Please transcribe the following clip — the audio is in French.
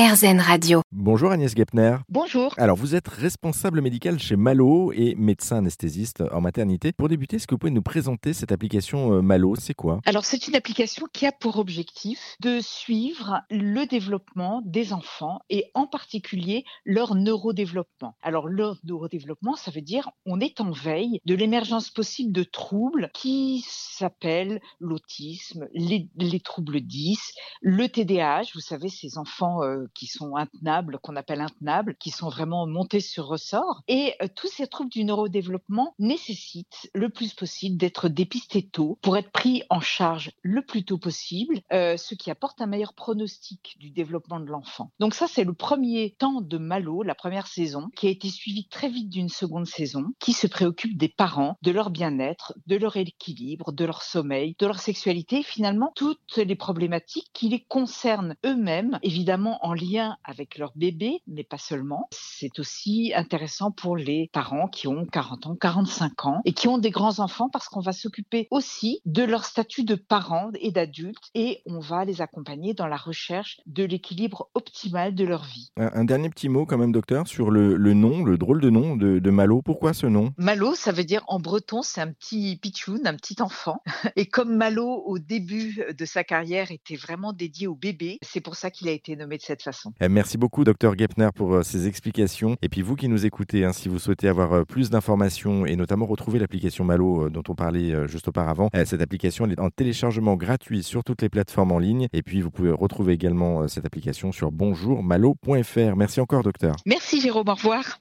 RZN Radio. Bonjour Agnès Gepner. Bonjour. Alors vous êtes responsable médical chez Malo et médecin anesthésiste en maternité. Pour débuter, est-ce que vous pouvez nous présenter cette application euh, Malo? C'est quoi? Alors c'est une application qui a pour objectif de suivre le développement des enfants et en particulier leur neurodéveloppement. Alors leur neurodéveloppement, ça veut dire on est en veille de l'émergence possible de troubles qui s'appellent l'autisme, les, les troubles 10, le TDAH. Vous savez, ces enfants euh, qui sont intenables, qu'on appelle intenables, qui sont vraiment montés sur ressort. Et euh, tous ces troubles du neurodéveloppement nécessitent le plus possible d'être dépistés tôt pour être pris en charge le plus tôt possible, euh, ce qui apporte un meilleur pronostic du développement de l'enfant. Donc ça, c'est le premier temps de Malo, la première saison, qui a été suivi très vite d'une seconde saison, qui se préoccupe des parents, de leur bien-être, de leur équilibre, de leur sommeil, de leur sexualité, finalement toutes les problématiques qui les concernent eux-mêmes, évidemment en lien avec leur bébé, mais pas seulement. C'est aussi intéressant pour les parents qui ont 40 ans, 45 ans et qui ont des grands-enfants parce qu'on va s'occuper aussi de leur statut de parents et d'adultes et on va les accompagner dans la recherche de l'équilibre optimal de leur vie. Un, un dernier petit mot quand même, docteur, sur le, le nom, le drôle de nom de, de, Malo. Pourquoi ce nom? Malo, ça veut dire en breton, c'est un petit pitchoun, un petit enfant. Et comme Malo, au début de sa carrière, était vraiment dédié au bébé, c'est pour ça qu'il a été nommé de cette façon. Eh, merci beaucoup, docteur Gepner, pour euh, ces explications. Et puis vous qui nous écoutez, hein, si vous souhaitez avoir euh, plus d'informations et notamment retrouver l'application Malo euh, dont on parlait juste auparavant, cette application elle est en téléchargement gratuit sur toutes les plateformes en ligne. Et puis vous pouvez retrouver également cette application sur bonjourmalo.fr. Merci encore, docteur. Merci, Jérôme. Au revoir.